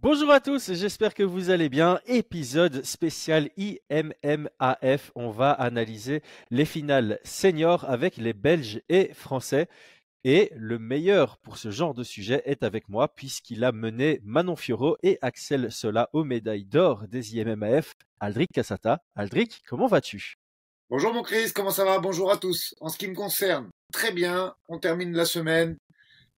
Bonjour à tous, j'espère que vous allez bien. Épisode spécial IMMAF. On va analyser les finales seniors avec les Belges et Français. Et le meilleur pour ce genre de sujet est avec moi puisqu'il a mené Manon Fioro et Axel Sola aux médailles d'or des IMMAF. Aldric Cassata. Aldric, comment vas-tu? Bonjour mon Chris, comment ça va? Bonjour à tous. En ce qui me concerne, très bien. On termine la semaine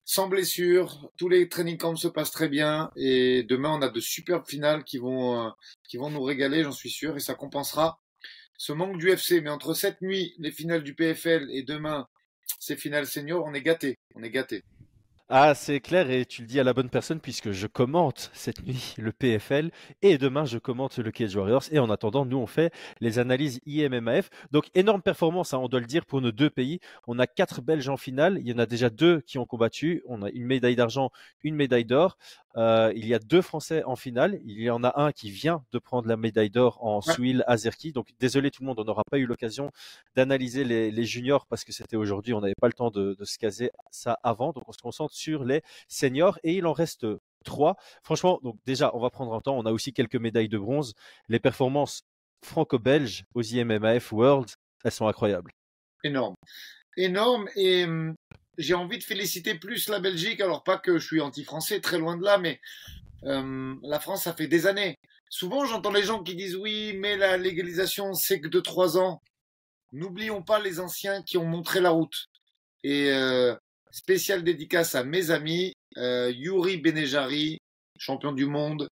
sans blessure. Tous les training camps se passent très bien. Et demain, on a de superbes finales qui vont, euh, qui vont nous régaler, j'en suis sûr. Et ça compensera ce manque du FC. Mais entre cette nuit, les finales du PFL et demain, ces finales seniors, on est gâtés. On est gâtés. Ah, c'est clair et tu le dis à la bonne personne puisque je commente cette nuit le PFL et demain je commente le Cage Warriors et en attendant nous on fait les analyses IMMAF. Donc énorme performance, hein, on doit le dire pour nos deux pays. On a quatre Belges en finale, il y en a déjà deux qui ont combattu. On a une médaille d'argent, une médaille d'or. Euh, il y a deux Français en finale. Il y en a un qui vient de prendre la médaille d'or en ouais. Souil Azerki. Donc désolé tout le monde, on n'aura pas eu l'occasion d'analyser les, les, juniors parce que c'était aujourd'hui, on n'avait pas le temps de, de, se caser ça avant. Donc on se concentre sur les seniors et il en reste trois. Franchement, donc déjà, on va prendre un temps. On a aussi quelques médailles de bronze. Les performances franco-belges aux IMMAF World, elles sont incroyables. Énorme. Énorme. Et j'ai envie de féliciter plus la Belgique. Alors pas que je suis anti-français, très loin de là, mais euh, la France, ça fait des années. Souvent, j'entends les gens qui disent oui, mais la légalisation, c'est que de trois ans. N'oublions pas les anciens qui ont montré la route. Et euh, spécial dédicace à mes amis, euh, Yuri Benejari, champion du monde,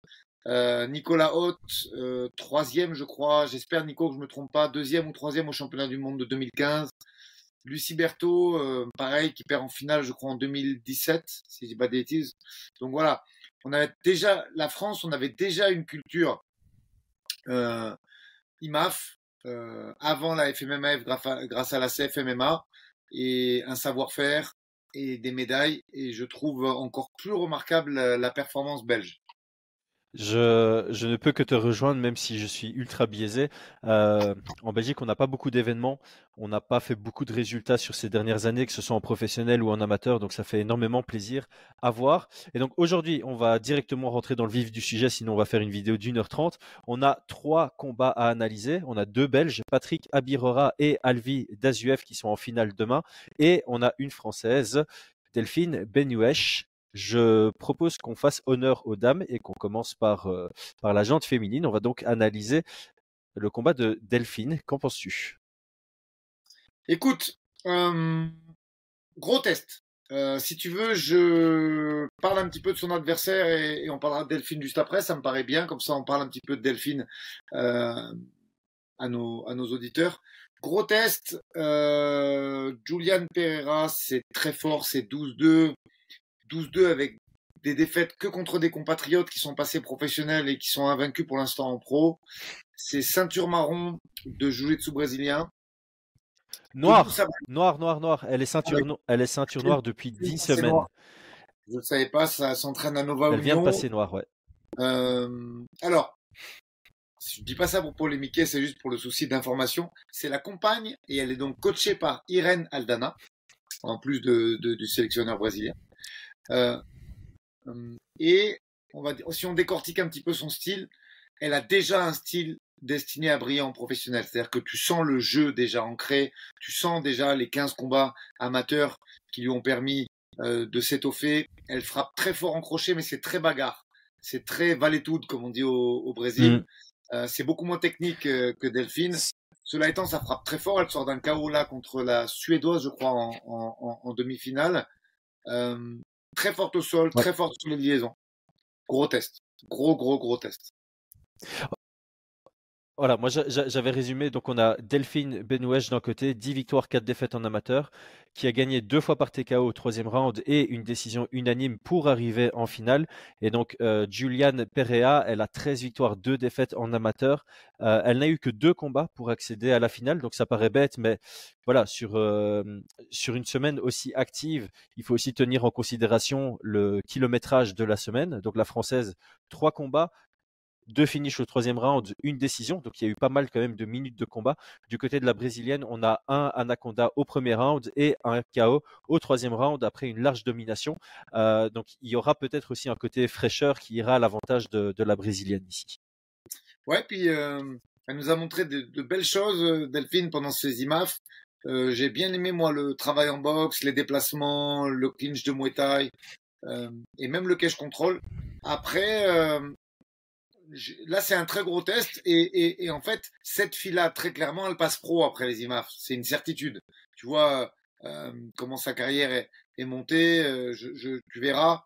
euh, Nicolas Haute, euh, troisième, je crois. J'espère, Nico, que je me trompe pas, deuxième ou troisième au championnat du monde de 2015. Lucie Berthaud, euh, pareil, qui perd en finale, je crois, en 2017, si je dis pas de bêtises. Donc voilà, on avait déjà, la France, on avait déjà une culture euh, IMAF euh, avant la FMMAF grâce à, la CFMMA et un savoir-faire et des médailles. Et je trouve encore plus remarquable la performance belge. Je, je, ne peux que te rejoindre, même si je suis ultra biaisé. Euh, en Belgique, on n'a pas beaucoup d'événements. On n'a pas fait beaucoup de résultats sur ces dernières années, que ce soit en professionnel ou en amateur. Donc, ça fait énormément plaisir à voir. Et donc, aujourd'hui, on va directement rentrer dans le vif du sujet. Sinon, on va faire une vidéo d'une heure trente. On a trois combats à analyser. On a deux Belges, Patrick Abirora et Alvi Dazuev, qui sont en finale demain. Et on a une Française, Delphine Benuesh, je propose qu'on fasse honneur aux dames et qu'on commence par, euh, par la jante féminine. On va donc analyser le combat de Delphine. Qu'en penses-tu? Écoute, euh, gros test. Euh, si tu veux, je parle un petit peu de son adversaire et, on parlera de Delphine juste après. Ça me paraît bien. Comme ça, on parle un petit peu de Delphine à, nos, à nos auditeurs. Gros test. Julian Pereira, c'est très fort. C'est 12-2. 12-2 avec des défaites que contre des compatriotes qui sont passés professionnels et qui sont invaincus pour l'instant en pro. C'est ceinture marron de jiu-jitsu brésilien. Noir, noir, noir, noir. Elle est ceinture, no... elle est ceinture noire depuis 10 semaines. Noir. Je ne savais pas, ça s'entraîne à Nova Elle vient de passer noir, ouais. Euh, alors, je dis pas ça pour polémiquer, c'est juste pour le souci d'information. C'est la compagne et elle est donc coachée par Irene Aldana, en plus de, de, du sélectionneur brésilien. Euh, et on va dire, si on décortique un petit peu son style, elle a déjà un style destiné à briller en professionnel. C'est-à-dire que tu sens le jeu déjà ancré, tu sens déjà les 15 combats amateurs qui lui ont permis euh, de s'étoffer. Elle frappe très fort en crochet, mais c'est très bagarre. C'est très valétude, comme on dit au, au Brésil. Mmh. Euh, c'est beaucoup moins technique euh, que Delphine. Cela étant, ça frappe très fort. Elle sort d'un KO là contre la Suédoise, je crois, en, en, en demi-finale. Très forte au sol, ouais. très forte sur les liaisons. Gros test. Gros, gros, gros test. Voilà, moi j'avais résumé, donc on a Delphine Benouèche d'un côté, 10 victoires, 4 défaites en amateur, qui a gagné deux fois par TKO au troisième round et une décision unanime pour arriver en finale. Et donc euh, Juliane Perea, elle a 13 victoires, 2 défaites en amateur. Euh, elle n'a eu que deux combats pour accéder à la finale, donc ça paraît bête, mais voilà, sur, euh, sur une semaine aussi active, il faut aussi tenir en considération le kilométrage de la semaine. Donc la française, trois combats, deux finishes au troisième round, une décision. Donc il y a eu pas mal quand même de minutes de combat. Du côté de la brésilienne, on a un Anaconda au premier round et un KO au troisième round après une large domination. Euh, donc il y aura peut-être aussi un côté fraîcheur qui ira à l'avantage de, la brésilienne ici. Ouais, puis euh, elle nous a montré de, belles choses, euh, Delphine, pendant ces IMAF. J'ai bien aimé moi le travail en boxe, les déplacements, le clinch de Muay Thai et même le cash control. Après, là, c'est un très gros test. Et, en fait, cette fille-là, très clairement, elle passe pro après les IMAF. C'est une certitude. Tu vois euh, comment sa carrière est, montée. Euh, je, tu verras.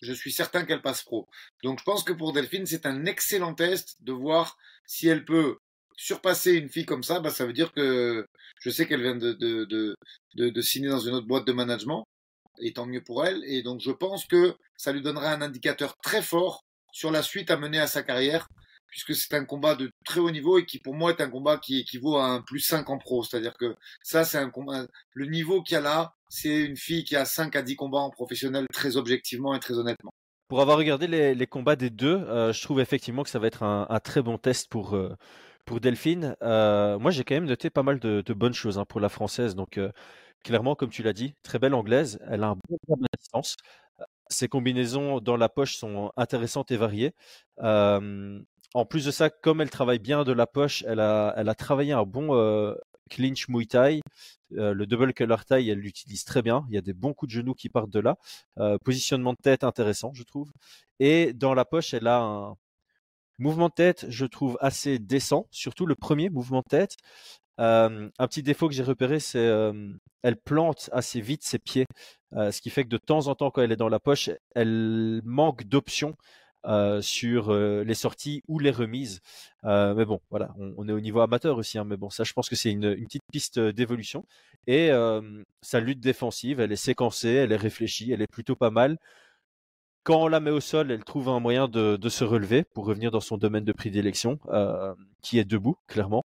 Je suis certain qu'elle passe pro. Donc, je pense que pour Delphine, c'est un excellent test de voir si elle peut surpasser une fille comme ça. Bah, ça veut dire que je sais qu'elle vient de, de, de signer dans une autre boîte de management. Et tant mieux pour elle. Et donc, je pense que ça lui donnerait un indicateur très fort sur la suite à mener à sa carrière, puisque c'est un combat de très haut niveau et qui pour moi est un combat qui équivaut à un plus 5 en pro. C'est-à-dire que ça, c'est un combat. Le niveau qu'il y a là, c'est une fille qui a 5 à 10 combats en professionnel très objectivement et très honnêtement. Pour avoir regardé les, combats des deux, euh, je trouve effectivement que ça va être un, très bon test pour, euh, pour Delphine. Euh, moi, j'ai quand même noté pas mal de, bonnes choses hein, pour la française. Donc, clairement, comme tu l'as dit, très belle anglaise. Elle a un bon distance. Ses combinaisons dans la poche sont intéressantes et variées. en plus de ça, comme elle travaille bien de la poche, elle a, elle a travaillé un bon clinch Muay Thai. le double color tie, elle l'utilise très bien. Il y a des bons coups de genoux qui partent de là. positionnement de tête intéressant, je trouve. Et dans la poche, elle a un mouvement de tête, je trouve assez décent, surtout le premier mouvement de tête un petit défaut que j'ai repéré, c'est elle plante assez vite ses pieds, ce qui fait que de temps en temps, quand elle est dans la poche, elle manque d'options sur les sorties ou les remises. mais bon, voilà, on, est au niveau amateur aussi, hein, mais bon, ça, je pense que c'est une, petite piste d'évolution. Et sa lutte défensive, elle est séquencée, elle est réfléchie, elle est plutôt pas mal. Quand on la met au sol, elle trouve un moyen de, se relever pour revenir dans son domaine de prédilection, qui est debout, clairement.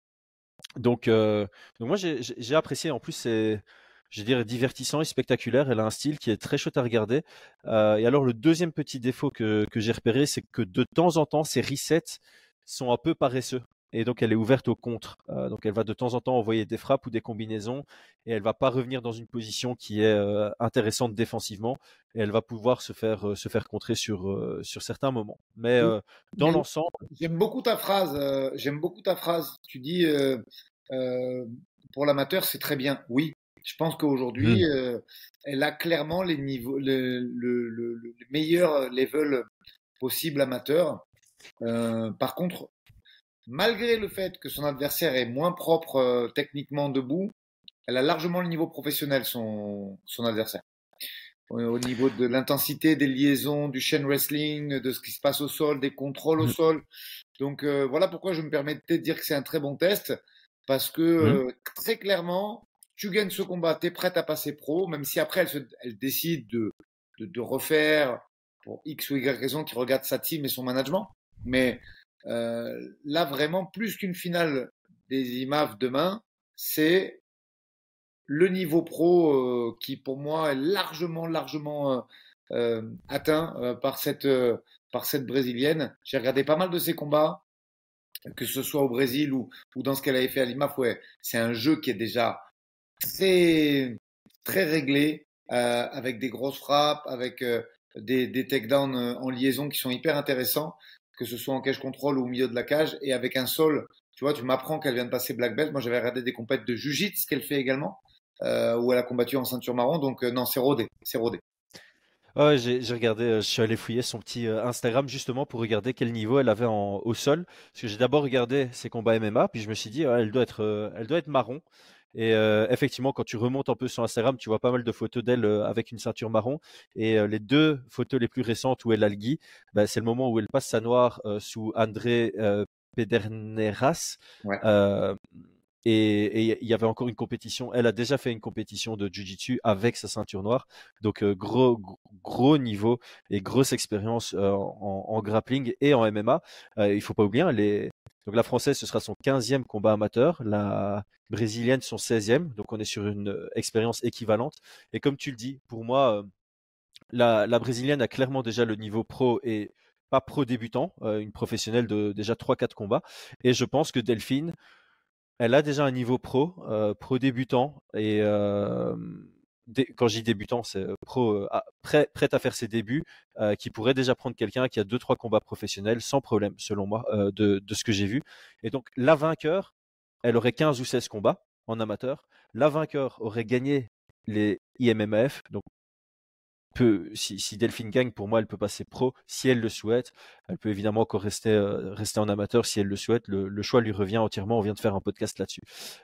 Donc, euh, donc moi j'ai apprécié. En plus, c'est, je dirais, divertissant et spectaculaire. Elle a un style qui est très chouette à regarder. Euh, et alors, le deuxième petit défaut que, que j'ai repéré, c'est que de temps en temps, ses resets sont un peu paresseux et donc elle est ouverte au contre. Euh, donc elle va de temps en temps envoyer des frappes ou des combinaisons et elle va pas revenir dans une position qui est euh, intéressante défensivement et elle va pouvoir se faire euh, se faire contrer sur sur certains moments. Mais dans l'ensemble, j'aime beaucoup ta phrase. j'aime beaucoup ta phrase. Tu dis pour l'amateur c'est très bien. Oui, je pense qu'aujourd'hui mmh. elle a clairement les niveaux le, le, le, le meilleur level possible amateur. par contre, malgré le fait que son adversaire est moins propre euh, techniquement debout, elle a largement le niveau professionnel, son, son adversaire. Au niveau de l'intensité des liaisons, du chain wrestling, de ce qui se passe au sol, des contrôles au mm. sol. Donc euh, voilà pourquoi je me permettais de dire que c'est un très bon test, parce que mm. euh, très clairement, tu gagnes ce combat, tu es prête à passer pro, même si après elle, décide de, refaire pour X ou Y raison qui regarde sa team et son management. Mais euh, là, vraiment, plus qu'une finale des IMAF demain, c'est le niveau pro euh, qui, pour moi, est largement, largement euh, atteint par cette brésilienne. J'ai regardé pas mal de ses combats, que ce soit au Brésil ou, ou dans ce qu'elle avait fait à l'IMAF. Ouais, c'est un jeu qui est déjà très très réglé, avec des grosses frappes, avec des, des takedowns en liaison qui sont hyper intéressants que ce soit en cage contrôle ou au milieu de la cage, et avec un sol. Tu vois, tu m'apprends qu'elle vient de passer black belt. Moi, j'avais regardé des compètes de jiu-jitsu qu'elle fait également, euh, où elle a combattu en ceinture marron. Donc, euh, non, c'est rodé. C'est rodé. Ouais, j'ai regardé, euh, je suis allé fouiller son petit Instagram justement pour regarder quel niveau elle avait au sol. Parce que j'ai d'abord regardé ses combats MMA, puis je me suis dit, elle, doit être, elle doit être marron. Et euh, effectivement, quand tu remontes un peu sur Instagram, tu vois pas mal de photos d'elle euh, avec une ceinture marron. Et euh, les deux photos les plus récentes où elle a le gui, bah, c'est le moment où elle passe sa noire sous André Pederneras. et il y avait encore une compétition. Elle a déjà fait une compétition de Jiu-Jitsu avec sa ceinture noire. Donc gros, gros niveau et grosse expérience en, en, grappling et en MMA. il faut pas oublier, elle est, donc la française, ce sera son 15e combat amateur, la brésilienne son 16e, donc on est sur une euh, expérience équivalente. Et comme tu le dis, pour moi, euh, la, brésilienne a clairement déjà le niveau pro et pas pro débutant, une professionnelle de déjà 3-4 combats. Et je pense que Delphine, elle a déjà un niveau pro, pro débutant. Et quand je dis débutant, c'est pro ah, prêt, à faire ses débuts, qui pourrait déjà prendre quelqu'un qui a 2-3 combats professionnels sans problème, selon moi, de, ce que j'ai vu. Et donc, la vainqueur, elle aurait 15 ou 16 combats en amateur. La vainqueur aurait gagné les IMMAF, donc si, Delphine gagne, pour moi, elle peut passer pro si elle le souhaite. Elle peut évidemment encore rester, euh, en amateur si elle le souhaite. Le, choix lui revient entièrement. On vient de faire un podcast là-dessus.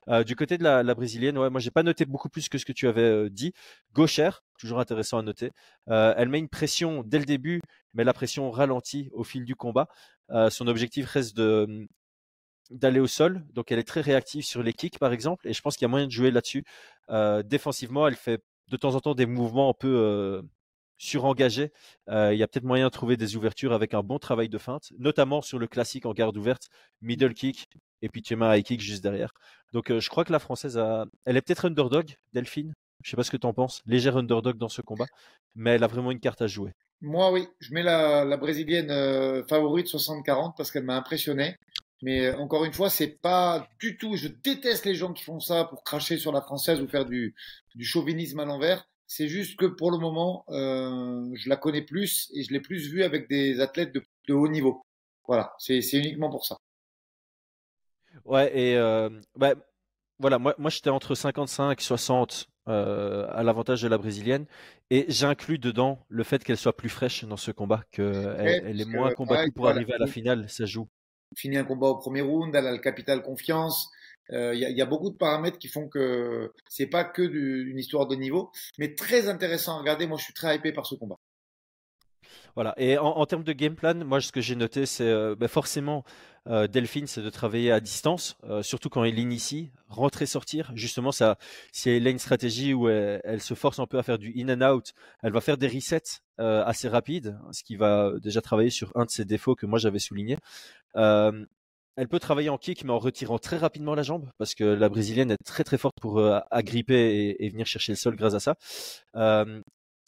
Euh, du côté de la, brésilienne, ouais, moi, j'ai pas noté beaucoup plus que ce que tu avais euh, dit. Gauchère, toujours intéressant à noter. elle met une pression dès le début, mais la pression ralentit au fil du combat. son objectif reste de d'aller au sol, donc elle est très réactive sur les kicks par exemple, et je pense qu'il y a moyen de jouer là-dessus. défensivement, elle fait de temps en temps des mouvements un peu surengagé, euh, il y a peut-être moyen de trouver des ouvertures avec un bon travail de feinte, notamment sur le classique en garde ouverte, middle kick et puis tu mets un high kick juste derrière. Donc euh, je crois que la française a, elle est peut-être underdog, Delphine. Je sais pas ce que tu en penses, légère underdog dans ce combat, mais elle a vraiment une carte à jouer. Moi oui, je mets la, brésilienne euh, favorite 60-40 parce qu'elle m'a impressionné. Mais encore une fois, c'est pas du tout. Je déteste les gens qui font ça pour cracher sur la française ou faire du, du chauvinisme à l'envers. C'est juste que pour le moment, euh, je la connais plus et je l'ai plus vue avec des athlètes de, haut niveau. Voilà, c'est uniquement pour ça. Ouais, et euh, bah, voilà, moi, moi j'étais entre 55 et 60 euh, à l'avantage de la brésilienne. Et j'inclus dedans le fait qu'elle soit plus fraîche dans ce combat, qu'elle elle est moins combattue pour arriver à la finale, ça joue. Finit un combat au premier round, elle a le capital confiance, il euh, y, y, a beaucoup de paramètres qui font que c'est pas que du, une histoire de niveau, mais très intéressant à regarder. Moi, je suis très hypé par ce combat. Voilà. Et en, termes de game plan, moi, ce que j'ai noté, c'est euh, ben forcément euh, Delphine, c'est de travailler à distance, surtout quand elle initie, rentrer, sortir. Justement, si elle a une stratégie où elle, elle, se force un peu à faire du in and out, elle va faire des resets assez rapides, ce qui va déjà travailler sur un de ses défauts que moi j'avais souligné. Elle peut travailler en kick, mais en retirant très rapidement la jambe, parce que la brésilienne est très très forte pour euh, agripper et, venir chercher le sol grâce à ça.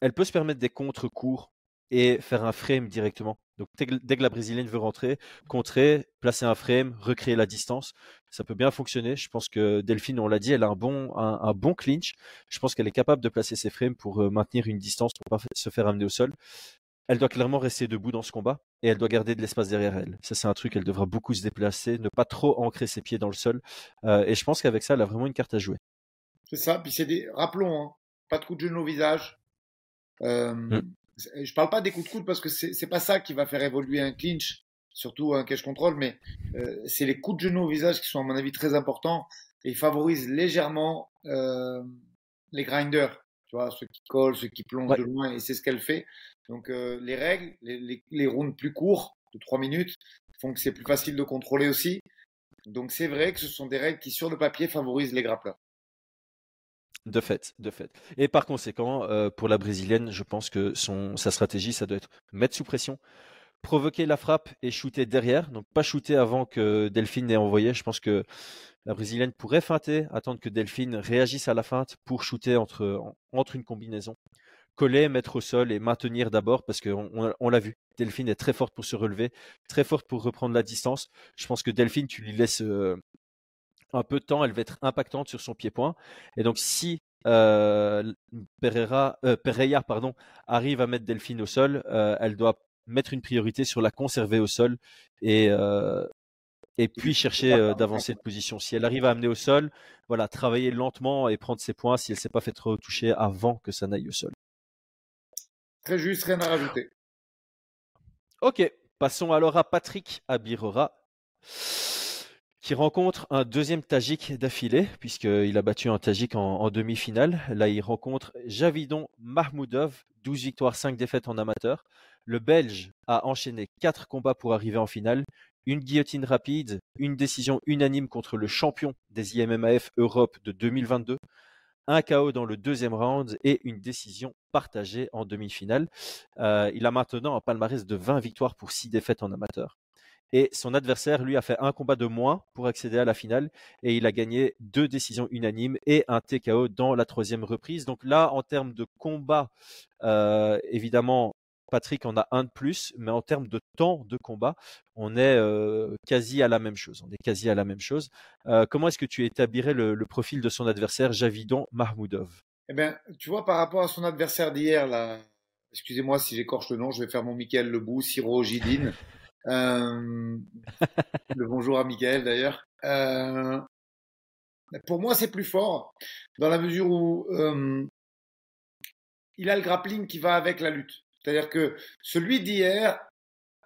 Elle peut se permettre des contre courts et faire un frame directement. Donc dès que, la brésilienne veut rentrer, contrer, placer un frame, recréer la distance, ça peut bien fonctionner. Je pense que Delphine, on l'a dit, elle a un bon, un, bon clinch. Je pense qu'elle est capable de placer ses frames pour euh, maintenir une distance, pour pas se faire amener au sol elle doit clairement rester debout dans ce combat et elle doit garder de l'espace derrière elle. Ça, c'est un truc, elle devra beaucoup se déplacer, ne pas trop ancrer ses pieds dans le sol. Euh, et je pense qu'avec ça, elle a vraiment une carte à jouer. C'est ça. Puis c'est des, rappelons, hein, pas de coups de genou au visage. Euh, mm. Je parle pas des coups de coude parce que c'est pas ça qui va faire évoluer un clinch, surtout un cache control, mais euh, c'est les coups de genou au visage qui sont à mon avis très importants et favorisent légèrement euh, les grinders tu vois, ceux qui collent, ceux qui plongent de loin, et c'est ce qu'elle fait. Donc euh, les règles, les, les, rounds plus courts, de 3 minutes, font que c'est plus facile de contrôler aussi. Donc c'est vrai que ce sont des règles qui, sur le papier, favorisent les grappleurs. De fait, de fait. Et par conséquent, euh, pour la brésilienne, je pense que son, sa stratégie, ça doit être mettre sous pression, provoquer la frappe et shooter derrière. Donc pas shooter avant que Delphine n'ait envoyé. Je pense que la brésilienne pourrait feinter, attendre que Delphine réagisse à la feinte pour shooter entre, une combinaison. Coller, mettre au sol et maintenir d'abord parce qu'on on, l'a vu. Delphine est très forte pour se relever, très forte pour reprendre la distance. Je pense que Delphine, tu lui laisses euh, un peu de temps, elle va être impactante sur son pied-point. Et donc si euh, Pereira, euh, Pereira pardon, arrive à mettre Delphine au sol, elle doit mettre une priorité sur la conserver au sol et, euh, et puis chercher euh, d'avancer de position. Si elle arrive à amener au sol, voilà, travailler lentement et prendre ses points si elle ne s'est pas fait trop toucher avant que ça n'aille au sol. Très juste, rien à rajouter. Ok, passons alors à Patrick Abirora qui rencontre un deuxième Tajik d'affilée, puisqu'il a battu un Tajik en, demi-finale. Là, il rencontre Javidon Mahmoudov, 12 victoires, 5 défaites en amateur. Le Belge a enchaîné quatre combats pour arriver en finale, une guillotine rapide, une décision unanime contre le champion des IMMAF Europe de 2022, un KO dans le deuxième round et une décision partagée en demi-finale. Euh, il a maintenant un palmarès de 20 victoires pour 6 défaites en amateur. Et son adversaire, lui, a fait un combat de moins pour accéder à la finale et il a gagné deux décisions unanimes et un TKO dans la troisième reprise. Donc là, en termes de combat, euh, évidemment, Patrick en a un de plus, mais en termes de temps de combat, on est quasi à la même chose. On est quasi à la même chose. comment est-ce que tu établirais le, profil de son adversaire, Javidon Mahmoudov? Eh bien, tu vois, par rapport à son adversaire d'hier, là, excusez-moi si j'écorche le nom, je vais faire mon Michael Lebou, Siro Gidine. le bonjour à Michael d'ailleurs. pour moi, c'est plus fort dans la mesure où il a le grappling qui va avec la lutte. C'est-à-dire que celui d'hier,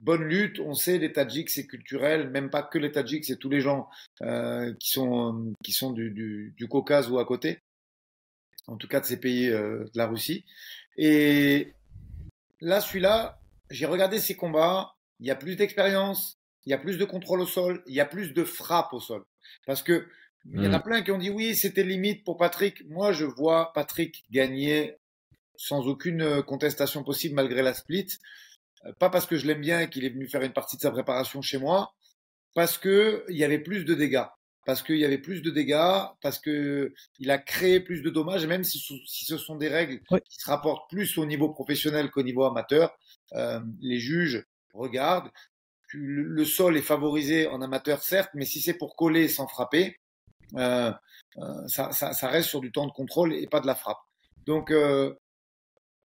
bonne lutte, on sait les Tadjiks c'est culturel, même pas que les Tadjiks, c'est tous les gens euh, qui sont qui sont du, du, du, Caucase ou à côté, en tout cas de ces pays euh, de la Russie. Et là, celui-là, j'ai regardé ses combats, il y a plus d'expérience, il y a plus de contrôle au sol, il y a plus de frappe au sol, parce que il y en a hmm. plein qui ont dit oui, c'était limite pour Patrick. Moi, je vois Patrick gagner sans aucune euh, contestation possible malgré la split. Euh, pas parce que je l'aime bien et qu'il est venu faire une partie de sa préparation chez moi, parce que il y avait plus de dégâts, parce qu'il y avait plus de dégâts, parce que il a créé plus de dommages, et même si, si ce sont des règles qui se rapportent plus au niveau professionnel qu'au niveau amateur, euh, les juges regardent. Le, sol est favorisé en amateur certes, mais si c'est pour coller sans frapper, euh, euh, ça, ça, ça, reste sur du temps de contrôle et pas de la frappe. Donc euh,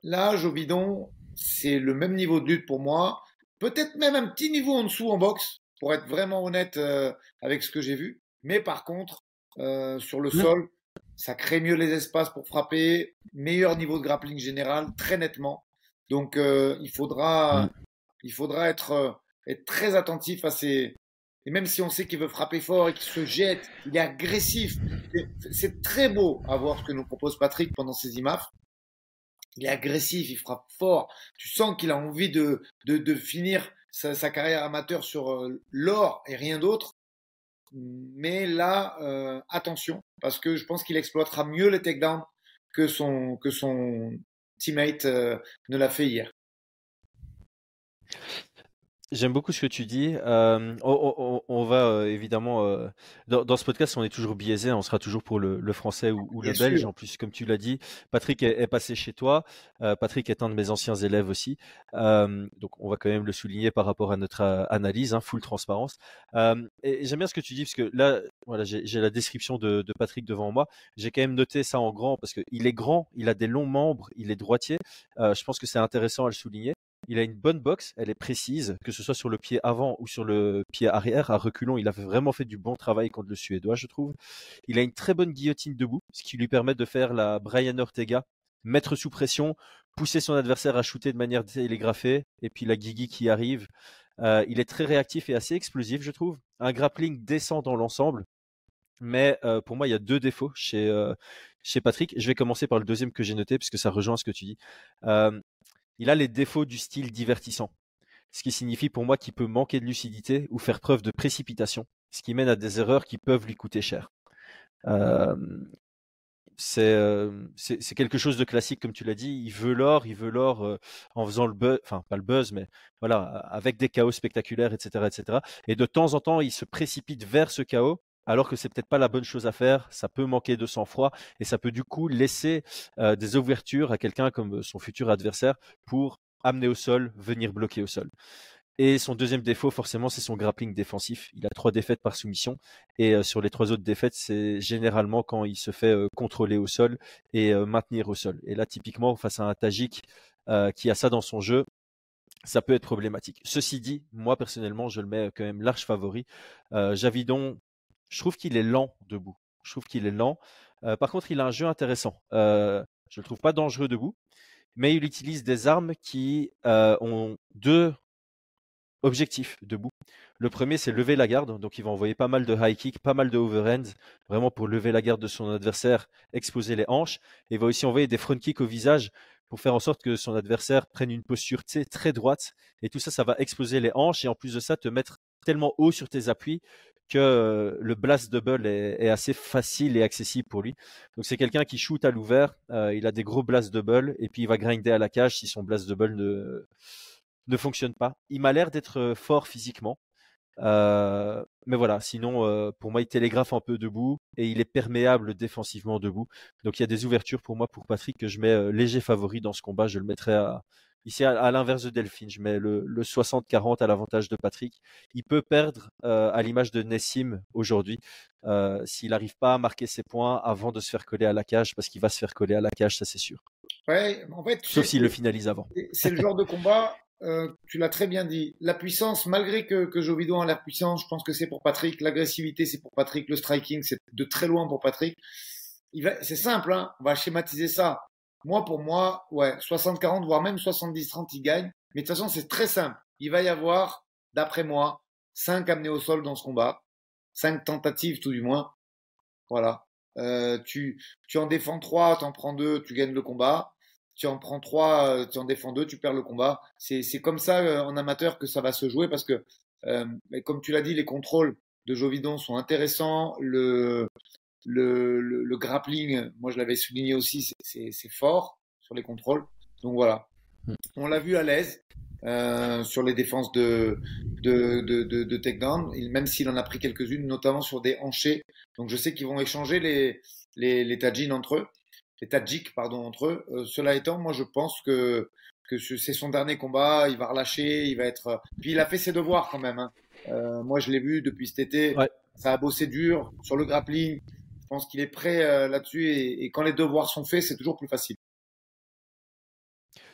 Là, Jovidon, c'est le même niveau de lutte pour moi. Peut-être même un petit niveau en dessous en boxe, pour être vraiment honnête euh, avec ce que j'ai vu. Mais par contre, euh, sur le sol, ça crée mieux les espaces pour frapper, meilleur niveau de grappling général, très nettement. Donc, euh, il faudra, il faudra être, être très attentif à ces. Et même si on sait qu'il veut frapper fort et qu'il se jette, il est agressif. C'est très beau à voir ce que nous propose Patrick pendant ces IMAF il est agressif, il frappe fort. Tu sens qu'il a envie de, de, de finir sa, carrière amateur sur euh, l'or et rien d'autre. Mais là, euh, attention, parce que je pense qu'il exploitera mieux les takedowns que son, que son teammate euh, ne l'a fait hier. J'aime beaucoup ce que tu dis. Euh, on, va euh, évidemment euh, dans, ce podcast, on est toujours biaisé, on sera toujours pour le, français ou, le belge. En plus, comme tu l'as dit, Patrick est, passé chez toi. Patrick est un de mes anciens élèves aussi, donc on va quand même le souligner par rapport à notre analyse, hein, full transparence. et j'aime bien ce que tu dis parce que là, voilà, j'ai la description de, de, Patrick devant moi. J'ai quand même noté ça en grand parce qu'il est grand, il a des longs membres, il est droitier. je pense que c'est intéressant à le souligner. Il a une bonne boxe, elle est précise, que ce soit sur le pied avant ou sur le pied arrière. À reculons, il a vraiment fait du bon travail contre le Suédois, je trouve. Il a une très bonne guillotine debout, ce qui lui permet de faire la Brian Ortega, mettre sous pression, pousser son adversaire à shooter de manière télégraphée, et puis la Guigui qui arrive. Euh, il est très réactif et assez explosif, je trouve. Un grappling descend dans l'ensemble, mais euh, pour moi, il y a deux défauts euh, chez Patrick. Je vais commencer par le deuxième que j'ai noté, puisque ça rejoint ce que tu dis il a les défauts du style divertissant. Ce qui signifie pour moi qu'il peut manquer de lucidité ou faire preuve de précipitation, ce qui mène à des erreurs qui peuvent lui coûter cher. C'est quelque chose de classique, comme tu l'as dit. Il veut l'or, il veut l'or euh, en faisant le buzz, enfin pas le buzz, mais voilà, avec des chaos spectaculaires, etc., etc. Et de temps en temps, il se précipite vers ce chaos alors que c'est peut-être pas la bonne chose à faire, ça peut manquer de sang-froid et ça peut du coup laisser des ouvertures à quelqu'un comme son futur adversaire pour amener au sol, venir bloquer au sol. Et son deuxième défaut, forcément, c'est son grappling défensif. Il a trois défaites par soumission. Et sur les trois autres défaites, c'est généralement quand il se fait contrôler au sol et maintenir au sol. Et là, typiquement, face à un Tajik qui a ça dans son jeu, ça peut être problématique. Ceci dit, moi personnellement, je le mets quand même large favori. Javidon, je trouve qu'il est lent debout. Je trouve qu'il est lent. Euh, par contre, il a un jeu intéressant. Euh, je ne le trouve pas dangereux debout, mais il utilise des armes qui euh, ont deux objectifs debout. Le premier, c'est lever la garde. Donc, il va envoyer pas mal de high kick, pas mal de overhands, vraiment pour lever la garde de son adversaire, exposer les hanches. Il va aussi envoyer des front kicks au visage pour faire en sorte que son adversaire prenne une posture très droite. Et tout ça, ça va exposer les hanches et en plus de ça, te mettre tellement haut sur tes appuis que euh, le blast double est, est, assez facile et accessible pour lui. Donc c'est quelqu'un qui shoot à l'ouvert, euh, il a des gros blast double et puis il va grinder à la cage si son blast double ne, ne fonctionne pas. Il m'a l'air d'être euh, fort physiquement. Mais voilà, sinon, pour moi, il télégraphe un peu debout et il est perméable défensivement debout. Donc il y a des ouvertures pour moi, pour Patrick, que je mets léger favori dans ce combat. Je le mettrai à Ici, à, l'inverse de Delphine, je mets le, 60-40 à l'avantage de Patrick. Il peut perdre euh, à l'image de Nessim aujourd'hui euh, s'il n'arrive pas à marquer ses points avant de se faire coller à la cage, parce qu'il va se faire coller à la cage, ça c'est sûr. Ouais, en fait, Sauf s'il le finalise avant. C'est le genre de combat, euh, tu l'as très bien dit. La puissance, malgré que, que Jovido a l'air puissant, je pense que c'est pour Patrick. L'agressivité, c'est pour Patrick. Le striking, c'est de très loin pour Patrick. C'est simple, hein on va schématiser ça. Moi, pour moi, ouais, 60-40, voire même 70-30, il gagne. Mais de toute façon, c'est très simple. Il va y avoir, d'après moi, 5 amenés au sol dans ce combat. 5 tentatives, tout du moins. Voilà. Euh, tu, tu en défends 3, tu en prends 2, tu gagnes le combat. Tu en prends 3, euh, tu en défends 2, tu perds le combat. C'est comme ça euh, en amateur que ça va se jouer parce que, comme tu l'as dit, les contrôles de Jovidon sont intéressants. Le, le, le, grappling, moi je l'avais souligné aussi, c'est fort sur les contrôles. Donc voilà, hmm. on l'a vu à l'aise euh, sur les défenses de, de, de, de, de takedown, même s'il en a pris quelques-unes, notamment sur des hanchés. Donc je sais qu'ils vont échanger les, les, les Tadjins entre eux, les Tadjiks, pardon, entre eux. Euh, cela étant, moi je pense que, que c'est son dernier combat, il va relâcher, il va être. Puis il a fait ses devoirs quand même. Hein. Euh, moi je l'ai vu depuis cet été. Ça a bossé dur sur le grappling, pense qu'il est prêt euh, là-dessus et, quand les devoirs sont faits, c'est toujours plus facile.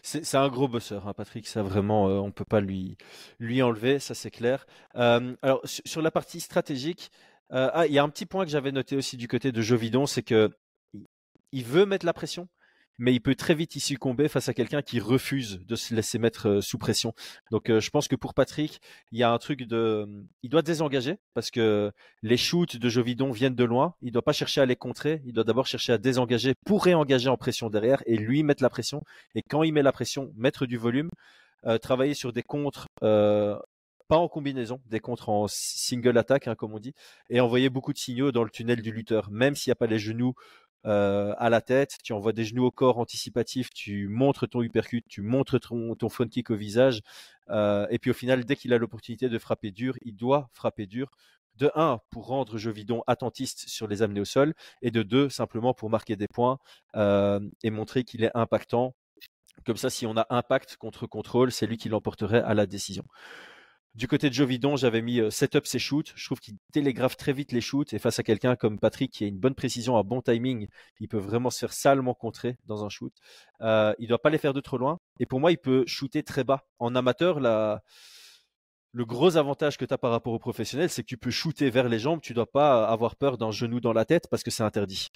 C'est un gros bosseur, hein, Patrick. Ça vraiment, euh, on peut pas lui lui enlever, ça c'est clair. Euh, alors sur la partie stratégique, ah, il y a un petit point que j'avais noté aussi du côté de Jovidon, c'est que il veut mettre la pression, mais il peut très vite y succomber face à quelqu'un qui refuse de se laisser mettre euh, sous pression. Donc euh, je pense que pour Patrick, il y a un truc de, il doit désengager parce que les shoots de Jovidon viennent de loin. Il doit pas chercher à les contrer. Il doit d'abord chercher à désengager pour réengager en pression derrière et lui mettre la pression. Et quand il met la pression, mettre du volume, euh, travailler sur des contres. pas en combinaison, des contres en single attack, hein, comme on dit, et envoyer beaucoup de signaux dans le tunnel du lutteur, même s'il n'y a pas les genoux euh, à la tête, tu envoies des genoux au corps anticipatif, tu montres ton uppercut, tu montres ton, ton front kick au visage, euh, et puis au final, dès qu'il a l'opportunité de frapper dur, il doit frapper dur. De 1, pour rendre Jovidon attentiste sur les amener au sol, et de 2, simplement pour marquer des points euh, et montrer qu'il est impactant. Comme ça, si on a impact contre contrôle, c'est lui qui l'emporterait à la décision. Du côté de Jovidon, j'avais mis euh, setup ses shoots. Je trouve qu'il télégraphe très vite les shoots et face à quelqu'un comme Patrick qui a une bonne précision, un bon timing, il peut vraiment se faire salement contrer dans un shoot. Euh, il doit pas les faire de trop loin. Et pour moi, il peut shooter très bas. En amateur, le gros avantage que tu as par rapport aux professionnels, c'est que tu peux shooter vers les jambes. Tu dois pas avoir peur d'un genou dans la tête parce que c'est interdit.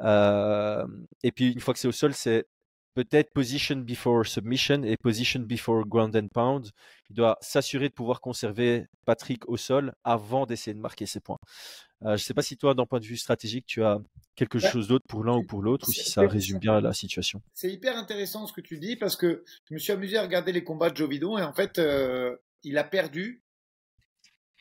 Euh, et puis une fois que c'est au sol, c'est peut-être position before submission et position before ground and pound. Il doit s'assurer de pouvoir conserver Patrick au sol avant d'essayer de marquer ses points. Euh, je ne sais pas si toi, d'un point de vue stratégique, tu as quelque chose d'autre pour l'un ou pour l'autre, ou si ça résume bien la situation. C'est hyper intéressant ce que tu dis parce que je me suis amusé à regarder les combats de Joe Vidon et en fait, euh, il a perdu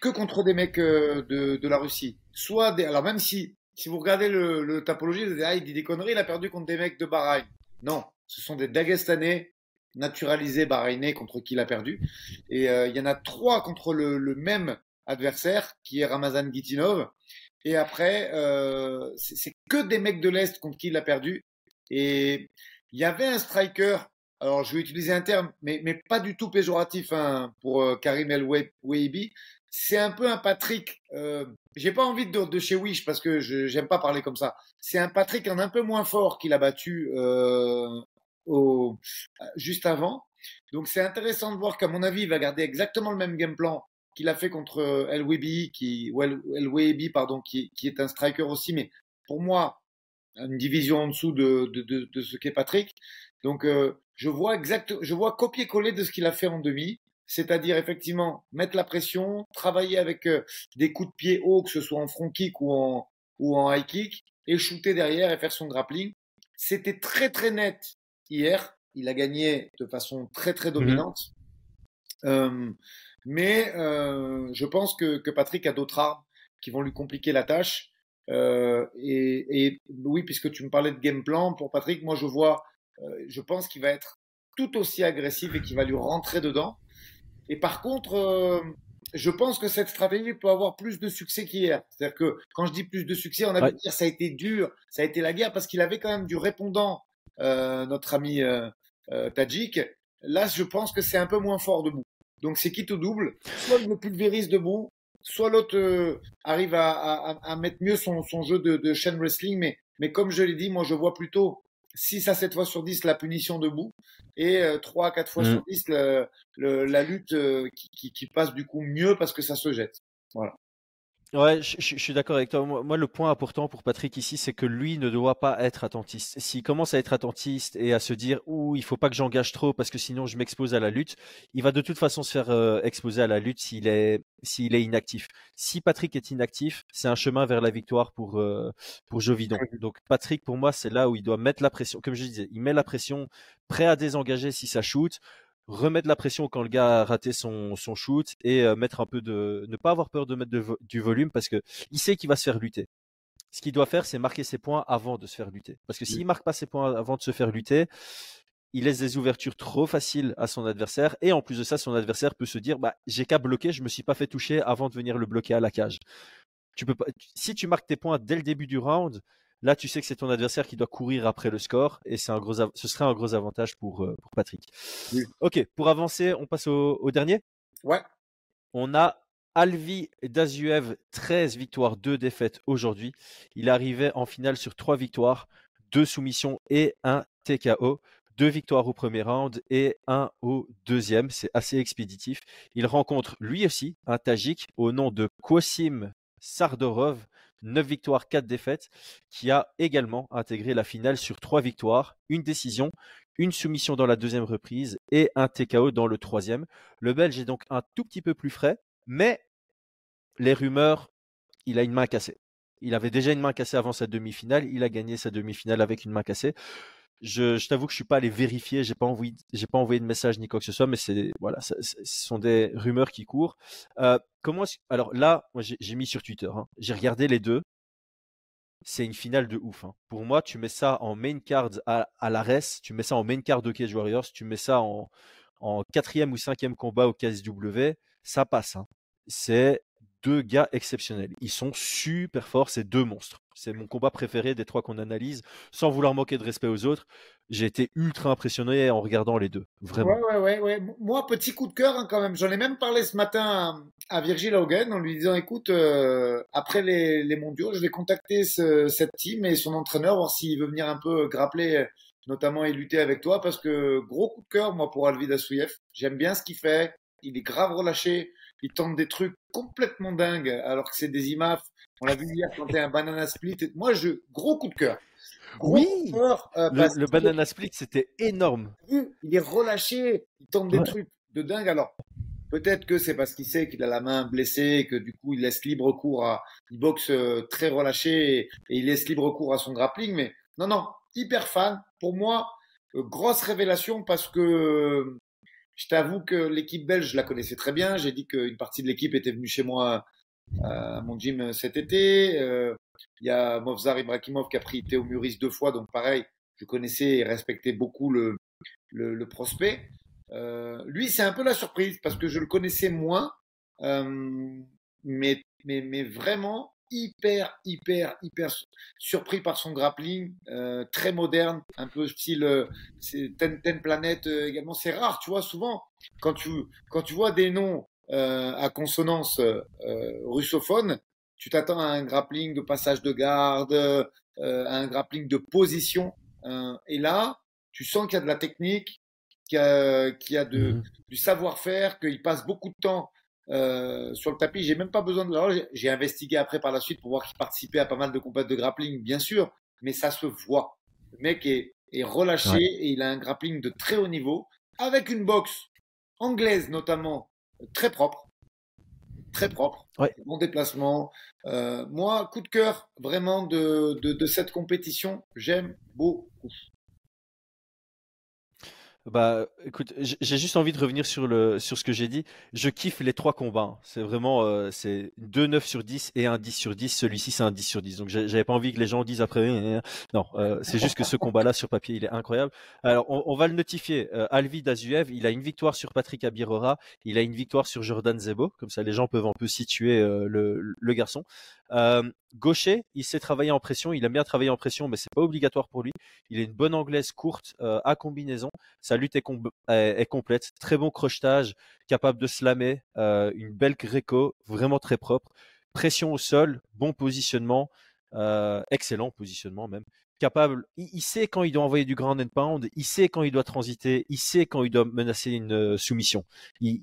que contre des mecs euh, de, la Russie. Soit des, alors même si si vous regardez le, le tapologie, vous ah, il dit des conneries, il a perdu contre des mecs de Bahreïn. Non, ce sont des Dagestanais naturalisés bahreïnais contre qui il a perdu. Et euh, il y en a trois contre le, même adversaire, qui est Ramazan Gitinov. Et après, euh, c'est que des mecs de l'Est contre qui il a perdu. Et il y avait un striker, alors je vais utiliser un terme, mais, mais pas du tout péjoratif hein, pour euh, Karim El Weibi. C'est un peu un Patrick. Euh, J'ai pas envie de, de chez Wish parce que je j'aime pas parler comme ça. C'est un Patrick en un peu moins fort qu'il a battu euh, au, juste avant. Donc c'est intéressant de voir qu'à mon avis, il va garder exactement le même game plan qu'il a fait contre El Webi, qui, El, pardon, qui, qui, est un striker aussi, mais pour moi, une division en dessous de, de, de, de ce qu'est Patrick. Donc euh, je vois exact, je vois copier-coller de ce qu'il a fait en demi, c'est-à-dire effectivement mettre la pression, travailler avec euh, des coups de pied hauts, que ce soit en front kick ou en, ou en high kick, et shooter derrière et faire son grappling. C'était très très net hier. Il a gagné de façon très très dominante. Mhm. Euh, mais euh, je pense que, que, Patrick a d'autres armes qui vont lui compliquer la tâche. Euh, et, et, oui, puisque tu me parlais de game plan pour Patrick, moi je vois, je pense qu'il va être tout aussi agressif et qu'il va lui rentrer dedans. Et par contre, je pense que cette stratégie peut avoir plus de succès qu'hier. C'est-à-dire que quand je dis plus de succès, on a ouais. dire ça a été dur, ça a été la guerre parce qu'il avait quand même du répondant notre ami euh, euh, Tadjik. là, je pense que c'est un peu moins fort debout. Donc c'est quitte au double? Soit il le pulvérise debout, soit l'autre euh, arrive à, à, à, mettre mieux son, son jeu de, de chain wrestling. Mais, mais comme je l'ai dit, moi je vois plutôt 6 à 7 fois sur 10 la punition debout et euh, 3 à 4 fois Mm. sur 10 le, le- la lutte euh, qui, qui, qui passe du coup mieux parce que ça se jette. Voilà. Ouais, je, je- je suis d'accord avec toi. Moi, moi, le point important pour Patrick ici, c'est que lui ne doit pas être attentiste. S'il commence à être attentiste et à se dire, ouh, il faut pas que j'engage trop parce que sinon je m'expose à la lutte, il va de toute façon se faire euh, exposer à la lutte s'il est, s'il est inactif. Si Patrick est inactif, c'est un chemin vers la victoire pour, euh, pour Jovidon. Donc Patrick, pour moi, c'est là où il doit mettre la pression. Comme je disais, il met la pression, prêt à désengager si ça shoot, remettre la pression quand le gars a raté son, son shoot et euh, mettre un peu de, ne pas avoir peur de mettre de vo- du volume parce que il sait qu'il va se faire lutter. Ce qu'il doit faire, c'est marquer ses points avant de se faire lutter. Parce que s'il marque pas ses points avant de se faire lutter, il laisse des ouvertures trop faciles à son adversaire. Et en plus de ça, son adversaire peut se dire, bah, j'ai qu'à bloquer, je me suis pas fait toucher avant de venir le bloquer à la cage. Tu peux pas, si tu marques tes points dès le début du round, là, tu sais que c'est ton adversaire qui doit courir après le score et c'est un gros, ce serait un gros avantage pour, euh, pour Patrick. Oui. Ok, pour avancer, on passe au, au dernier. Ouais. On a Alvi Daziev, 13 victoires, 2 défaites aujourd'hui. Il arrivait en finale sur 3 victoires, 2 soumissions et un TKO. Deux victoires au premier round et un au deuxième. C'est assez expéditif. Il rencontre lui aussi un Tadjik au nom de Kosim Sardorov, 9 victoires, 4 défaites, qui a également intégré la finale sur 3 victoires, une décision, une soumission dans la deuxième reprise et un TKO dans le troisième. Le Belge est donc un tout petit peu plus frais, mais les rumeurs, il a une main cassée. Il avait déjà une main cassée avant sa demi-finale. Il a gagné sa demi-finale avec une main cassée. Je, je t'avoue que je suis pas allé vérifier. J'ai pas envoyé, j'ai pas envoyé de message ni quoi que ce soit, mais c'est voilà, ce sont des rumeurs qui courent. Euh, comment Alors là, moi j'ai mis sur Twitter. hein. J'ai regardé les deux. C'est une finale de ouf. hein. Pour moi, tu mets ça en main card à, à tu mets ça en main card au Cage Warriors, tu mets ça en, en quatrième ou cinquième combat au KSW, ça passe. hein. C'est deux gars exceptionnels. Ils sont super forts, c'est deux monstres. C'est mon combat préféré des trois qu'on analyse, sans vouloir manquer de respect aux autres. J'ai été ultra impressionné en regardant les deux, vraiment. Ouais, ouais, ouais, ouais. Moi, petit coup de cœur hein, quand même. J'en ai même parlé ce matin à, à Virgil Hogan en lui disant, écoute, euh, après les, les mondiaux, je vais contacter ce- cette team et son entraîneur, voir s'il veut venir un peu grappler, notamment et lutter avec toi, parce que gros coup de cœur, moi, pour Alvid Assouyev. J'aime bien ce qu'il fait. Il est grave relâché. Il tente des trucs complètement dingues, alors que c'est des IMAF. On l'a vu hier t'es un banana split. Moi, je, gros coup de cœur. Gros Oui. coup de cœur, euh, Le, banana split, c'était énorme. il est relâché, il tente des Ouais. trucs de dingue. Alors, peut-être que c'est parce qu'il sait qu'il a la main blessée et que du coup, il laisse libre cours à, il boxe euh, très relâché et, et il laisse libre cours à son grappling. Mais non, non, hyper fan. Pour moi, euh, grosse révélation parce que je t'avoue que l'équipe belge, je la connaissais très bien. J'ai dit qu'une partie de l'équipe était venue chez moi euh, à mon gym euh, cet été. Euh, Il y a Movzar Ibrahimov qui a pris Théo Muris deux fois, donc pareil, je connaissais et respectais beaucoup le, le, le prospect. Euh, lui, c'est un peu la surprise parce que je le connaissais moins, euh, mais, mais, mais vraiment hyper, hyper, hyper surpris par son grappling, euh, très moderne, un peu style euh, Ten, Ten Planet euh, également. C'est rare, tu vois, souvent, quand tu, quand tu vois des noms euh, à consonance russophone, tu t'attends à un grappling de passage de garde, à un grappling de position. euh, et là, tu sens qu'il y a de la technique, qu'il y a, qu'il y a de, Mhm. du savoir-faire, qu'il passe beaucoup de temps euh, sur le tapis. J'ai même pas besoin de. alors, j'ai- investigué après par la suite pour voir qu'il participait à pas mal de combats de grappling, bien sûr, mais ça se voit. Le mec est, est relâché Ouais. et il a un grappling de très haut niveau, avec une boxe anglaise notamment très propre, très propre, Ouais. bon déplacement. Euh, moi, coup de cœur vraiment de, de, de cette compétition, j'aime beaucoup. Bah, écoute, j'ai juste envie de revenir sur le sur ce que j'ai dit. Je kiffe les trois combats. hein. C'est vraiment euh, c'est deux 9 sur 10 et un 10 sur 10. Celui-ci, c'est un 10 sur 10. Donc, j'avais pas envie que les gens disent après. euh, euh, Non, euh, c'est juste que ce combat-là sur papier, il est incroyable. Alors, on, on va le notifier. Euh, Alvi Dazuev, il a une victoire sur Patrick Abirora. Il a une victoire sur Jordan Zebo. Comme ça, les gens peuvent un peu situer euh, le, le garçon. Gaucher, il sait travailler en pression, il aime bien travailler en pression, mais c'est pas obligatoire pour lui. Il a une bonne anglaise courte à combinaison. Sa lutte est, complète. Très bon crochetage, capable de slammer, une belle gréco, vraiment très propre. Pression au sol, bon positionnement, excellent positionnement même capable, il, sait quand il doit envoyer du ground and pound, il sait quand il doit transiter, il sait quand il doit menacer une euh, soumission. Il,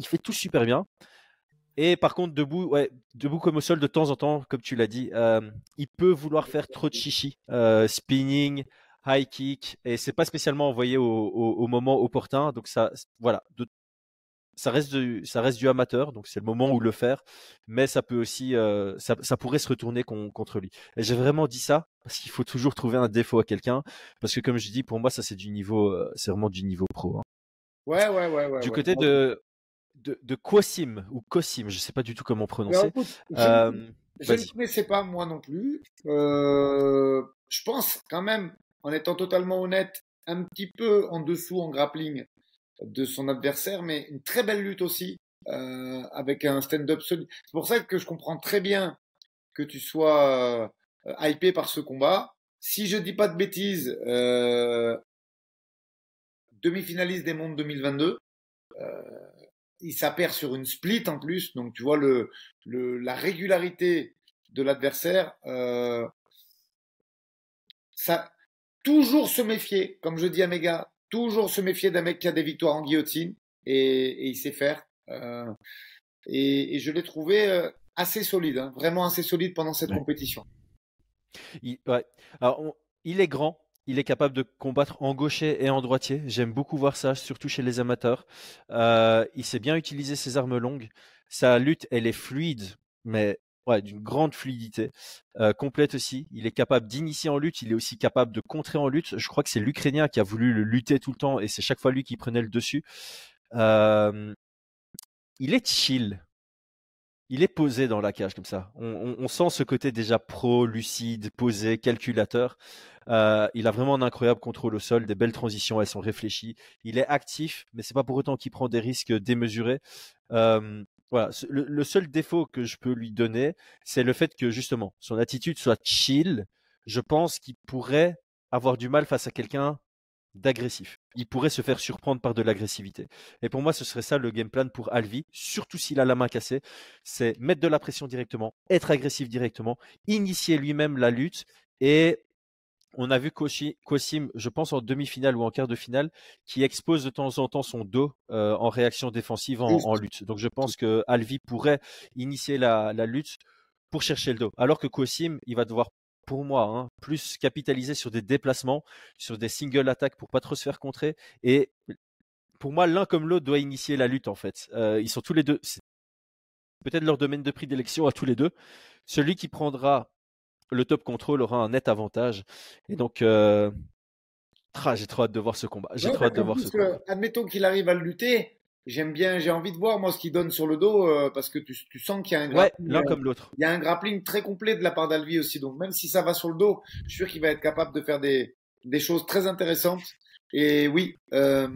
fait tout super bien. Et par contre, debout, ouais, debout comme au sol, de temps en temps, comme tu l'as dit, euh, il peut vouloir faire trop de chichi, euh, spinning, high kick, et c'est pas spécialement envoyé au, moment opportun. Donc ça, voilà, de ça reste, du, ça reste du amateur, donc c'est le moment où le faire, mais ça peut aussi, euh, ça, ça, pourrait se retourner contre lui. Et j'ai vraiment dit ça parce qu'il faut toujours trouver un défaut à quelqu'un, parce que comme je dis, pour moi, ça c'est du niveau, euh, c'est vraiment du niveau pro. Hein. Ouais, ouais, ouais, ouais. Du côté de, de, de Quasim ou Kosim, je sais pas du tout comment prononcer. euh, je ne connaissais pas moi non plus. Euh, je pense quand même, en étant totalement honnête, un petit peu en dessous en grappling de son adversaire, mais une très belle lutte aussi, euh, avec un stand-up solide. C'est pour ça que je comprends très bien que tu sois euh, hypé par ce combat. Si je dis pas de bêtises, euh, demi-finaliste des mondes 2022. Il s'apère sur une split en plus, donc tu vois le, le la régularité de l'adversaire. Euh, ça, toujours se méfier, comme je dis à mes gars, toujours se méfier d'un mec qui a des victoires en guillotine et, il sait faire. Euh, et, je l'ai trouvé euh, assez solide, hein, vraiment assez solide pendant cette compétition. Il, Alors, il est grand, il est capable de combattre en gaucher et en droitier. J'aime beaucoup voir ça, surtout chez les amateurs. Euh, il sait bien utiliser ses armes longues. Sa lutte, elle est fluide, mais d'une grande fluidité, euh, complète aussi. Il est capable d'initier en lutte, il est aussi capable de contrer en lutte. Je crois que c'est l'Ukrainien qui a voulu le lutter tout le temps et c'est chaque fois lui qui prenait le dessus. Euh, il est chill. Il est posé dans la cage comme ça. On, sent ce côté déjà pro, lucide, posé, calculateur. Euh, il a vraiment un incroyable contrôle au sol, des belles transitions, elles sont réfléchies. Il est actif, mais c'est pas pour autant qu'il prend des risques démesurés. Euh, voilà, le, seul défaut que je peux lui donner, c'est le fait que justement son attitude soit chill. Je pense qu'il pourrait avoir du mal face à quelqu'un d'agressif. Il pourrait se faire surprendre par de l'agressivité. Et pour moi, ce serait ça le game plan pour Alvi, surtout s'il a la main cassée, c'est mettre de la pression directement, être agressif directement, initier lui-même la lutte et on a vu Kosim, je pense en demi-finale ou en quart de finale, qui expose de temps en temps son dos euh, en réaction défensive en, lutte. Donc je pense que Alvi pourrait initier la, lutte pour chercher le dos. Alors que Kosim, il va devoir, pour moi, hein, plus capitaliser sur des déplacements, sur des single attaques pour pas trop se faire contrer. Et pour moi, l'un comme l'autre doit initier la lutte en fait. Euh, ils sont tous les deux, peut-être leur domaine de prix d'élection à tous les deux. Celui qui prendra le top control aura un net avantage. Et donc, euh, j'ai trop hâte de voir ce combat. J'ai trop hâte de voir ce combat. Admettons qu'il arrive à le lutter. J'aime bien, j'ai envie de voir moi ce qu'il donne sur le dos euh, parce que tu, sens qu'il y a un grappling, l'un comme l'autre. Il y a un grappling très complet de la part d'Alvi aussi. Donc même si ça va sur le dos, je suis sûr qu'il va être capable de faire des, des choses très intéressantes. Et oui, euh,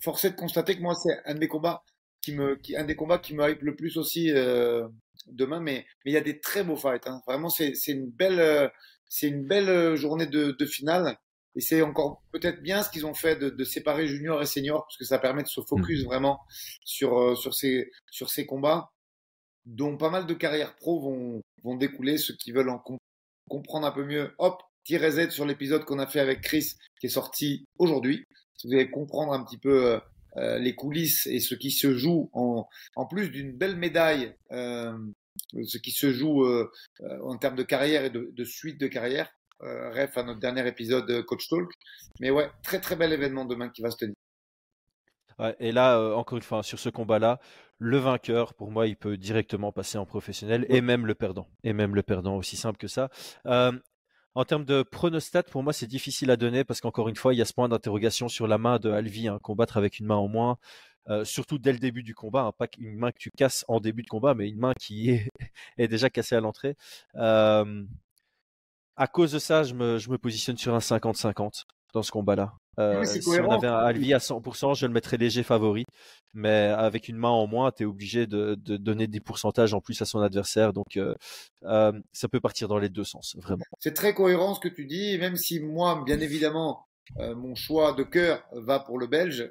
forcé de constater que moi c'est un des combats qui me, qui, un des combats qui me hype le plus aussi euh, demain, mais mais il y a des très beaux fights. Hein. Vraiment, c'est une belle euh, c'est une belle euh, journée de, de finale. Et c'est encore peut-être bien ce qu'ils ont fait de, de, séparer junior et senior, parce que ça permet de se focus mmh. vraiment sur euh, sur ces sur ces combats, dont pas mal de carrières pro vont vont découler. Ceux qui veulent en comprendre un peu mieux, hop, tirez Z sur l'épisode qu'on a fait avec Chris, qui est sorti aujourd'hui. Si vous allez comprendre un petit peu euh, les coulisses et ce qui se joue en, en plus d'une belle médaille, euh, ce qui se joue euh, en termes de carrière et de, de suite de carrière. Ref à notre dernier épisode Coach Talk. Mais ouais, très très bel événement demain qui va se tenir. Ouais, et là, encore une fois, sur ce combat-là, le vainqueur, pour moi, il peut directement passer en professionnel et même le perdant. Et même le perdant, aussi simple que ça. Euh, en termes de pronostat, pour moi, c'est difficile à donner parce qu'encore une fois, il y a ce point d'interrogation sur la main de Alvi, hein, combattre avec une main en moins. Euh, surtout dès le début du combat, hein, pas une main que tu casses en début de combat, mais une main qui est, est déjà cassée à l'entrée. Euh, à cause de ça, je me, je me positionne sur un 50-50. dans ce combat-là. Euh, si on avait un Alvi à 100%, je le mettrais léger favori. Mais avec une main en moins, tu es obligé de, donner des pourcentages en plus à son adversaire. Donc, euh, euh, ça peut partir dans les deux sens, vraiment. C'est très cohérent ce que tu dis, même si moi, bien évidemment, mon choix de cœur va pour le Belge.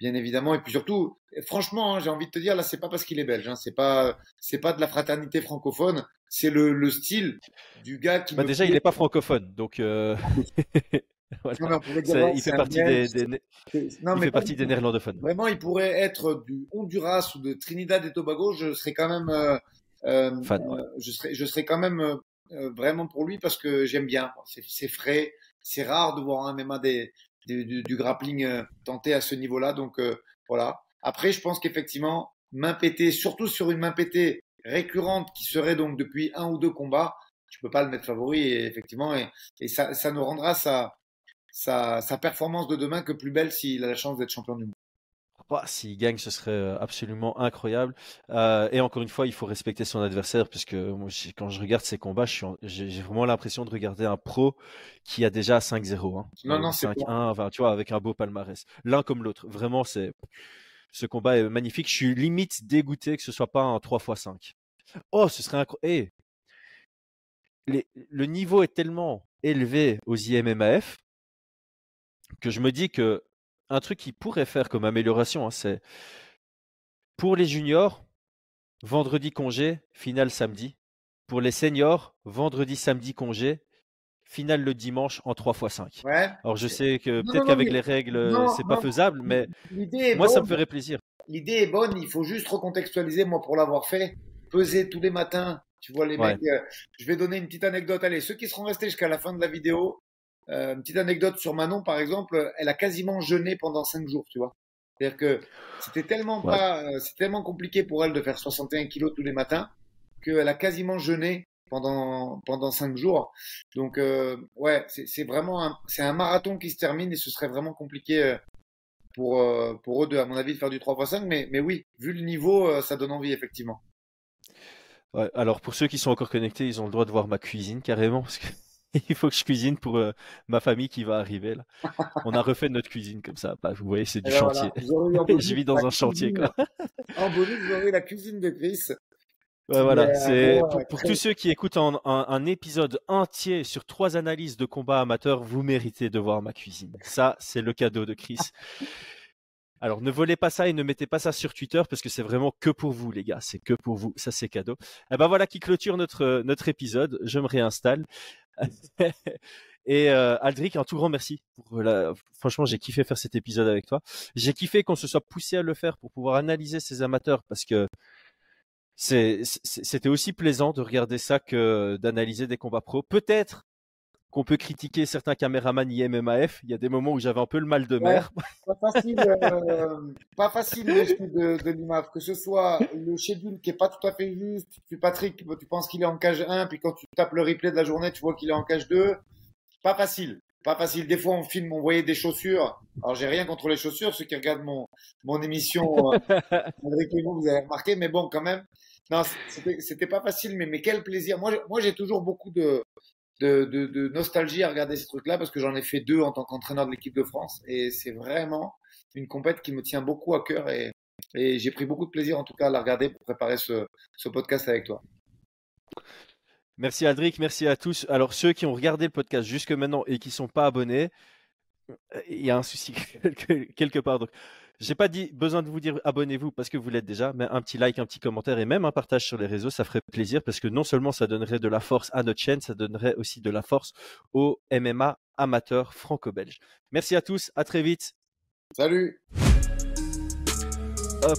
bien évidemment, et puis surtout, franchement, hein, j'ai envie de te dire là, c'est pas parce qu'il est belge, hein, c'est pas, c'est pas de la fraternité francophone, c'est le, le, style du gars qui. Bah déjà, il n'est pas francophone, donc. il fait partie des, il fait partie des néerlandophones. Vraiment, il pourrait être du Honduras ou de Trinidad et Tobago. Je serais quand même, euh, euh, Fan, euh, je serais, je serais quand même vraiment pour lui parce que j'aime bien. C'est frais. C'est rare de voir un MMA des, du, du, grappling tenté à ce niveau-là. Donc voilà. Après, je pense qu'effectivement, main pétée, surtout sur une main pétée récurrente qui serait donc depuis un ou deux combats, tu peux pas le mettre favori et effectivement et, et ça, ça nous rendra sa, sa, sa performance de demain que plus belle s'il a la chance d'être champion du monde. S'il gagne, ce serait euh, absolument incroyable. Euh, et encore une fois, il faut respecter son adversaire, parce que moi, quand je regarde ses combats, j'ai vraiment l'impression de regarder un pro qui a déjà 5-0. Hein. Non, non, c'est 5-1, tu vois, avec un beau palmarès. L'un comme l'autre. Vraiment, c'est ce combat est magnifique. Je suis limite dégoûté que ce soit pas un 3 x 5. Oh, ce serait incroyable. Eh, le niveau est tellement élevé aux IMMAF que je me dis que un truc qui pourrait faire comme amélioration, hein, c'est pour les juniors, vendredi congé, finale samedi. Pour les seniors, vendredi, samedi congé, finale le dimanche en 3 x 5. Alors je sais que peut-être qu'avec les règles, c'est pas faisable, mais moi ça me ferait plaisir. L'idée est bonne, il faut juste recontextualiser, moi pour l'avoir fait, peser tous les matins, tu vois les mecs, euh, je vais donner une petite anecdote, allez, ceux qui seront restés jusqu'à la fin de la vidéo, euh, une petite anecdote sur Manon, par exemple, elle a quasiment jeûné pendant 5 jours, tu vois. C'est-à-dire que c'était tellement pas, euh, c'est tellement compliqué pour elle de faire 61 kilos tous les matins qu'elle a quasiment jeûné pendant pendant cinq jours. Donc euh, ouais, c'est vraiment un, c'est un marathon qui se termine et ce serait vraiment compliqué euh, pour euh, pour eux deux à mon avis de faire du 3 x 5 mais mais oui, vu le niveau, ça donne envie effectivement. Ouais, alors pour ceux qui sont encore connectés, ils ont le droit de voir ma cuisine carrément parce que il faut que je cuisine pour euh, ma famille qui va arriver là. On a refait notre cuisine comme ça. Bah, vous voyez, c'est du ben chantier. je vis dans un chantier. Quoi. en bonus, vous aurez la cuisine de Chris. Voilà, euh, c'est pour, tous ceux qui écoutent un, épisode entier sur trois analyses de combat amateur, vous méritez de voir ma cuisine. Ça, c'est le cadeau de Chris. Alors ne volez pas ça et ne mettez pas ça sur Twitter parce que c'est vraiment que pour vous les gars, c'est que pour vous, ça c'est cadeau. Et eh ben voilà qui clôture notre notre épisode. Je me réinstalle. Et euh, Aldric, un tout grand merci. Pour la... Franchement, j'ai kiffé faire cet épisode avec toi. J'ai kiffé qu'on se soit poussé à le faire pour pouvoir analyser ces amateurs parce que c'était aussi plaisant de regarder ça que d'analyser des combats pro. Peut-être qu'on peut critiquer certains caméramans IMMAF. Il y a des moments où j'avais un peu le mal de mer. pas facile, euh, pas facile de, de l'IMAF. Que ce soit le schedule qui est pas tout à fait juste. Tu, Patrick, tu penses qu'il est en cage 1, puis quand tu tapes le replay de la journée, tu vois qu'il est en cage 2. Pas facile. Pas facile. Des fois, on filme, on voyait des chaussures. Alors, j'ai rien contre les chaussures. Ceux qui regardent mon, mon émission, euh, vous avez remarqué, mais bon, quand même. Non, c'était pas facile, mais, mais quel plaisir. Moi, moi j'ai toujours beaucoup de, de, nostalgie à regarder ces trucs-là parce que j'en ai fait deux en tant qu'entraîneur de l'équipe de France et c'est vraiment une compète qui me tient beaucoup à cœur et, j'ai pris beaucoup de plaisir en tout cas à la regarder pour préparer ce, podcast avec toi. Merci Aldric, merci à tous. Alors ceux qui ont regardé le podcast jusque maintenant et qui ne sont pas abonnés, il y a un souci quelque part. Donc j'ai pas dit besoin de vous dire abonnez-vous parce que vous l'êtes déjà, mais un petit like, un petit commentaire et même un partage sur les réseaux, ça ferait plaisir parce que non seulement ça donnerait de la force à notre chaîne, ça donnerait aussi de la force aux MMA amateurs franco-belges. Merci à tous, à très vite. Salut. Hop.